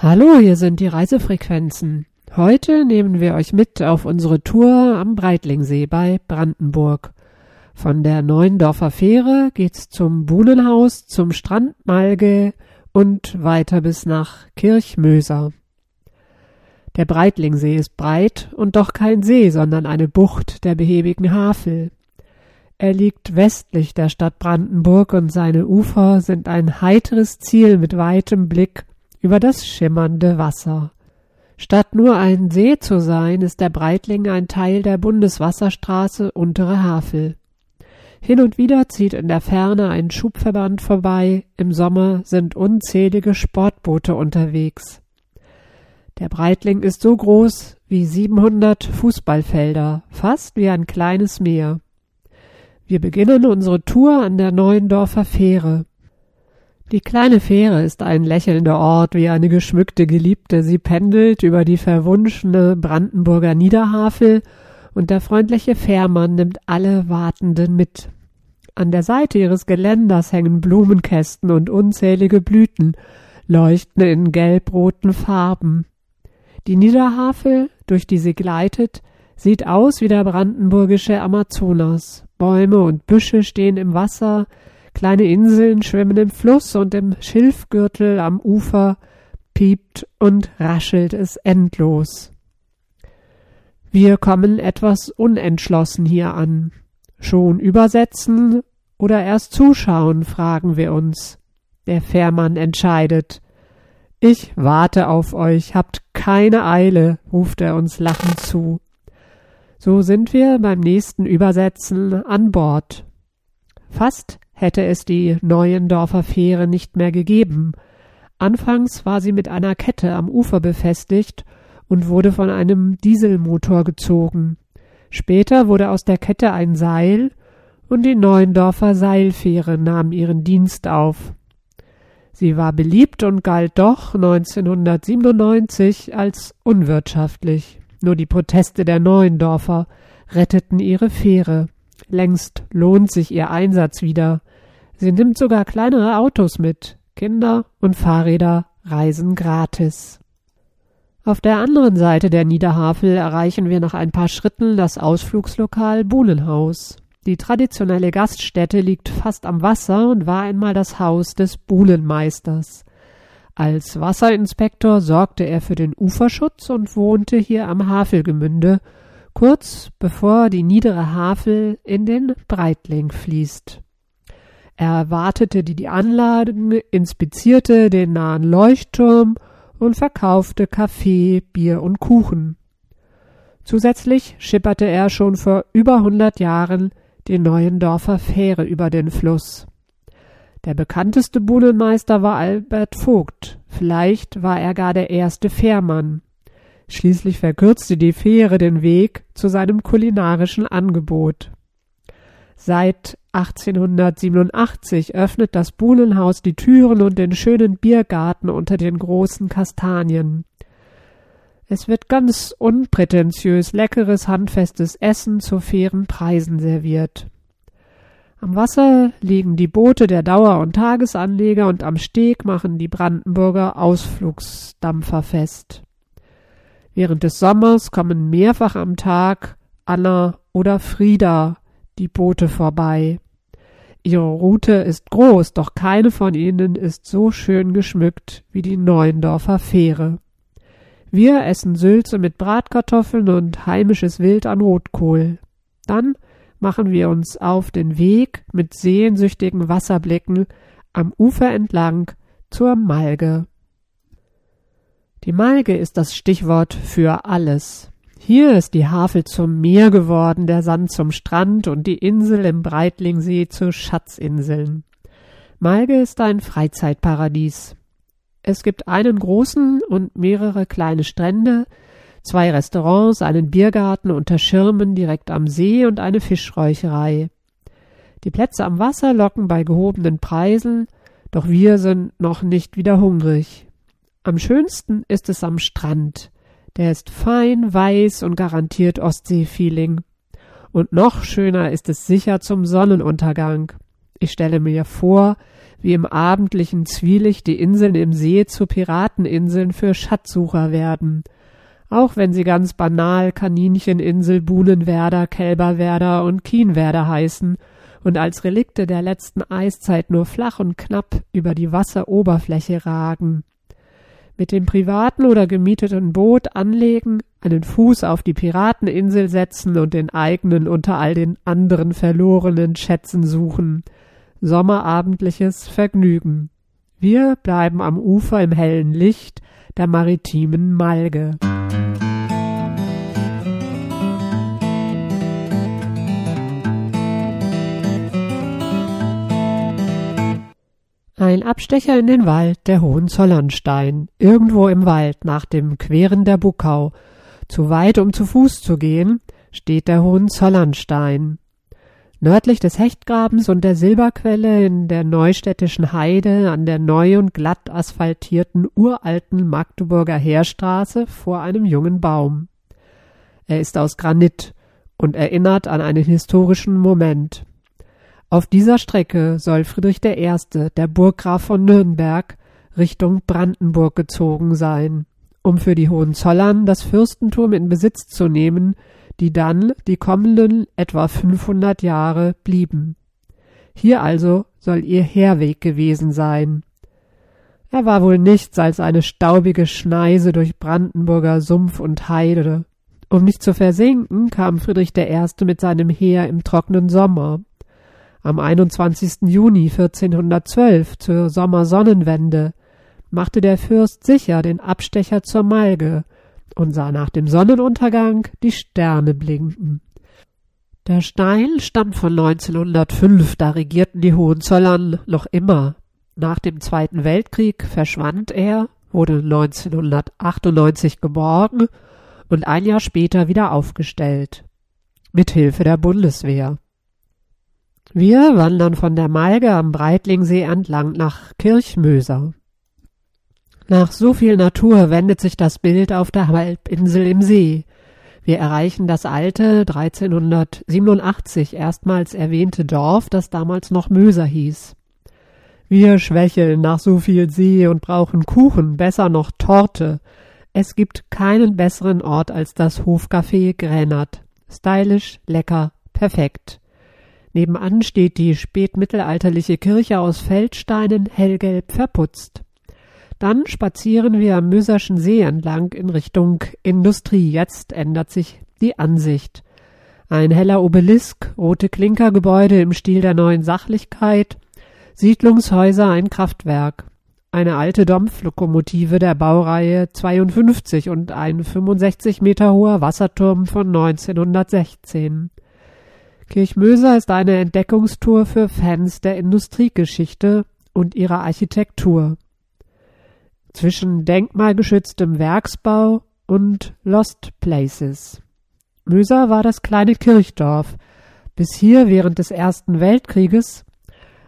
Hallo, hier sind die Reisefrequenzen. Heute nehmen wir euch mit auf unsere Tour am Breitlingsee bei Brandenburg. Von der Neuendorfer Fähre geht's zum Buhnenhaus, zum Strand Malge und weiter bis nach Kirchmöser. Der Breitlingsee ist breit und doch kein See, sondern eine Bucht der behäbigen Havel. Er liegt westlich der Stadt Brandenburg und seine Ufer sind ein heiteres Ziel mit weitem Blick über das schimmernde Wasser. Statt nur ein See zu sein, ist der Breitling ein Teil der Bundeswasserstraße Untere Havel. Hin und wieder zieht in der Ferne ein Schubverband vorbei, im Sommer sind unzählige Sportboote unterwegs. Der Breitling ist so groß wie 700 Fußballfelder, fast wie ein kleines Meer. Wir beginnen unsere Tour an der Neuendorfer Fähre. Die kleine Fähre ist ein lächelnder Ort wie eine geschmückte Geliebte. Sie pendelt über die verwunschene Brandenburger Niederhavel und der freundliche Fährmann nimmt alle Wartenden mit. An der Seite ihres Geländers hängen Blumenkästen und unzählige Blüten, leuchten in gelbroten Farben. Die Niederhavel, durch die sie gleitet, sieht aus wie der brandenburgische Amazonas. Bäume und Büsche stehen im Wasser, Kleine Inseln schwimmen im Fluss und im Schilfgürtel am Ufer piept und raschelt es endlos. Wir kommen etwas unentschlossen hier an. Schon übersetzen oder erst zuschauen, fragen wir uns. Der Fährmann entscheidet. Ich warte auf euch, habt keine Eile, ruft er uns lachend zu. So sind wir beim nächsten Übersetzen an Bord. Fast hätte es die Neuendorfer Fähre nicht mehr gegeben. Anfangs war sie mit einer Kette am Ufer befestigt und wurde von einem Dieselmotor gezogen. Später wurde aus der Kette ein Seil und die Neuendorfer Seilfähre nahm ihren Dienst auf. Sie war beliebt und galt doch 1997 als unwirtschaftlich. Nur die Proteste der Neuendorfer retteten ihre Fähre. Längst lohnt sich ihr Einsatz wieder. Sie nimmt sogar kleinere Autos mit. Kinder und Fahrräder reisen gratis. Auf der anderen Seite der Niederhavel erreichen wir nach ein paar Schritten das Ausflugslokal Buhlenhaus. Die traditionelle Gaststätte liegt fast am Wasser und war einmal das Haus des Buhlenmeisters. Als Wasserinspektor sorgte er für den Uferschutz und wohnte hier am Havelgemünde, kurz bevor die niedere Havel in den Breitling fließt. Er wartete die, Anlagen, inspizierte den nahen Leuchtturm und verkaufte Kaffee, Bier und Kuchen. Zusätzlich schipperte er schon vor über hundert Jahren die Neuendorfer Fähre über den Fluss. Der bekannteste Buhnenmeister war Albert Vogt, vielleicht war er gar der erste Fährmann. Schließlich verkürzte die Fähre den Weg zu seinem kulinarischen Angebot. Seit 1887 öffnet das Buhlenhaus die Türen und den schönen Biergarten unter den großen Kastanien. Es wird ganz unprätentiös leckeres, handfestes Essen zu fairen Preisen serviert. Am Wasser liegen die Boote der Dauer- und Tagesanleger und am Steg machen die Brandenburger Ausflugsdampfer fest. Während des Sommers kommen mehrfach am Tag Anna oder Frieda die Boote vorbei. Ihre Route ist groß, doch keine von ihnen ist so schön geschmückt wie die Neuendorfer Fähre. Wir essen Sülze mit Bratkartoffeln und heimisches Wild an Rotkohl. Dann machen wir uns auf den Weg mit sehnsüchtigen Wasserblicken am Ufer entlang zur Malge. Die Malge ist das Stichwort für alles. Hier ist die Havel zum Meer geworden, der Sand zum Strand und die Insel im Breitlingsee zu Schatzinseln. Malge ist ein Freizeitparadies. Es gibt einen großen und mehrere kleine Strände, zwei Restaurants, einen Biergarten unter Schirmen direkt am See und eine Fischräucherei. Die Plätze am Wasser locken bei gehobenen Preisen, doch wir sind noch nicht wieder hungrig. Am schönsten ist es am Strand. Der ist fein, weiß und garantiert Ostsee-Feeling. Und noch schöner ist es sicher zum Sonnenuntergang. Ich stelle mir vor, wie im abendlichen Zwielicht die Inseln im See zu Pirateninseln für Schatzsucher werden, auch wenn sie ganz banal Kanincheninsel, Buhnenwerder, Kälberwerder und Kienwerder heißen und als Relikte der letzten Eiszeit nur flach und knapp über die Wasseroberfläche ragen. Mit dem privaten oder gemieteten Boot anlegen, einen Fuß auf die Pirateninsel setzen und den eigenen unter all den anderen verlorenen Schätzen suchen. Sommerabendliches Vergnügen. Wir bleiben am Ufer im hellen Licht der maritimen Malge. Ein Abstecher in den Wald der Hohenzollernstein, irgendwo im Wald nach dem Queren der Buckau, zu weit, um zu Fuß zu gehen, steht der Hohenzollernstein. Nördlich des Hechtgrabens und der Silberquelle in der neustädtischen Heide an der neu und glatt asphaltierten uralten Magdeburger Heerstraße vor einem jungen Baum. Er ist aus Granit und erinnert an einen historischen Moment. Auf dieser Strecke soll Friedrich I., der Burggraf von Nürnberg, Richtung Brandenburg gezogen sein, um für die Hohenzollern das Fürstentum in Besitz zu nehmen, die dann die kommenden etwa 500 Jahre blieben. Hier also soll ihr Herweg gewesen sein. Er war wohl nichts als eine staubige Schneise durch Brandenburger Sumpf und Heide. Um nicht zu versinken, kam Friedrich I. mit seinem Heer im trockenen Sommer. Am 21. Juni 1412 zur Sommersonnenwende machte der Fürst sicher den Abstecher zur Malge und sah nach dem Sonnenuntergang die Sterne blinken. Der Stein stammt von 1905, da regierten die Hohenzollern noch immer. Nach dem Zweiten Weltkrieg verschwand er, wurde 1998 geborgen und ein Jahr später wieder aufgestellt. Mit Hilfe der Bundeswehr. Wir wandern von der Malge am Breitlingsee entlang nach Kirchmöser. Nach so viel Natur wendet sich das Bild auf der Halbinsel im See. Wir erreichen das alte 1387 erstmals erwähnte Dorf, das damals noch Möser hieß. Wir schwächeln nach so viel See und brauchen Kuchen, besser noch Torte. Es gibt keinen besseren Ort als das Hofcafé Gränert. Stylisch, lecker, perfekt. Nebenan steht die spätmittelalterliche Kirche aus Feldsteinen hellgelb verputzt. Dann spazieren wir am Möserschen See entlang in Richtung Industrie. Jetzt ändert sich die Ansicht. Ein heller Obelisk, rote Klinkergebäude im Stil der neuen Sachlichkeit, Siedlungshäuser, ein Kraftwerk, eine alte Dampflokomotive der Baureihe 52 und ein 65 Meter hoher Wasserturm von 1916. Kirchmöser ist eine Entdeckungstour für Fans der Industriegeschichte und ihrer Architektur. Zwischen denkmalgeschütztem Werksbau und Lost Places. Möser war das kleine Kirchdorf, bis hier während des Ersten Weltkrieges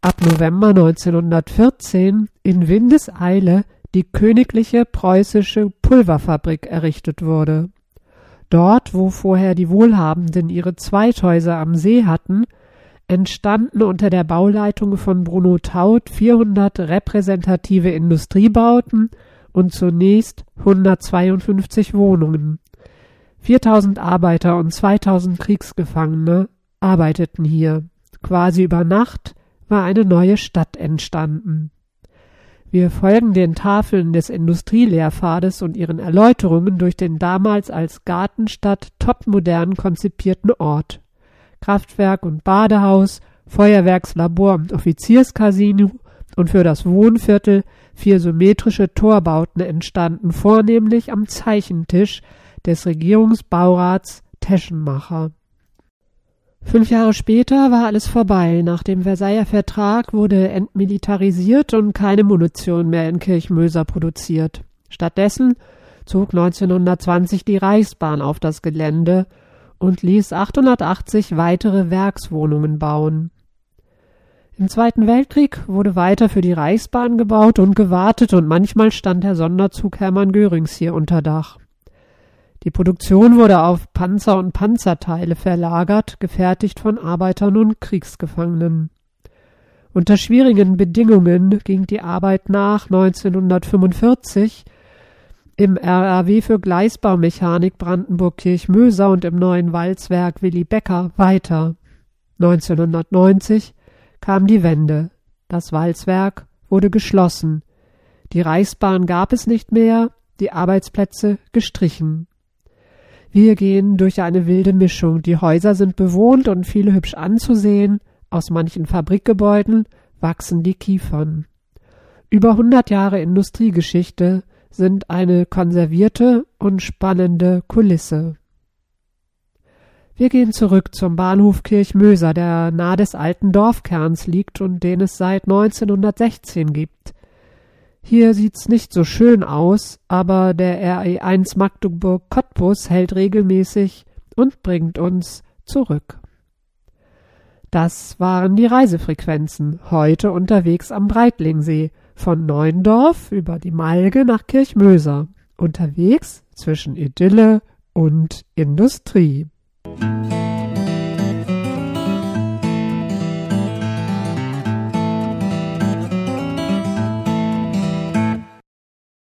ab November 1914 in Windeseile die königliche preußische Pulverfabrik errichtet wurde. Dort, wo vorher die Wohlhabenden ihre Zweithäuser am See hatten, entstanden unter der Bauleitung von Bruno Taut 400 repräsentative Industriebauten und zunächst 152 Wohnungen. 4000 Arbeiter und 2000 Kriegsgefangene arbeiteten hier. Quasi über Nacht war eine neue Stadt entstanden. Wir folgen den Tafeln des Industrielehrpfades und ihren Erläuterungen durch den damals als Gartenstadt topmodern konzipierten Ort. Kraftwerk und Badehaus, Feuerwerkslabor und Offizierscasino und für das Wohnviertel vier symmetrische Torbauten entstanden vornehmlich am Zeichentisch des Regierungsbaurats Teschenmacher Fünf Jahre später war alles vorbei. Nach dem Versailler Vertrag wurde entmilitarisiert und keine Munition mehr in Kirchmöser produziert. Stattdessen zog 1920 die Reichsbahn auf das Gelände und ließ 880 weitere Werkswohnungen bauen. Im Zweiten Weltkrieg wurde weiter für die Reichsbahn gebaut und gewartet und manchmal stand der Sonderzug Hermann Görings hier unter Dach. Die Produktion wurde auf Panzer und Panzerteile verlagert, gefertigt von Arbeitern und Kriegsgefangenen. Unter schwierigen Bedingungen ging die Arbeit nach 1945 im RAW für Gleisbaumechanik Brandenburg-Kirchmöser und im neuen Walzwerk Willi Becker weiter. 1990 kam die Wende. Das Walzwerk wurde geschlossen. Die Reichsbahn gab es nicht mehr, die Arbeitsplätze gestrichen. Wir gehen durch eine wilde Mischung. Die Häuser sind bewohnt und viele hübsch anzusehen. Aus manchen Fabrikgebäuden wachsen die Kiefern. Über hundert Jahre Industriegeschichte sind eine konservierte und spannende Kulisse. Wir gehen zurück zum Bahnhof Kirchmöser, der nahe des alten Dorfkerns liegt und den es seit 1916 gibt. Hier sieht's nicht so schön aus, aber der RE1 Magdeburg Cottbus hält regelmäßig und bringt uns zurück. Das waren die Reisefrequenzen, heute unterwegs am Breitlingsee, von Neuendorf über die Malge nach Kirchmöser, unterwegs zwischen Idylle und Industrie.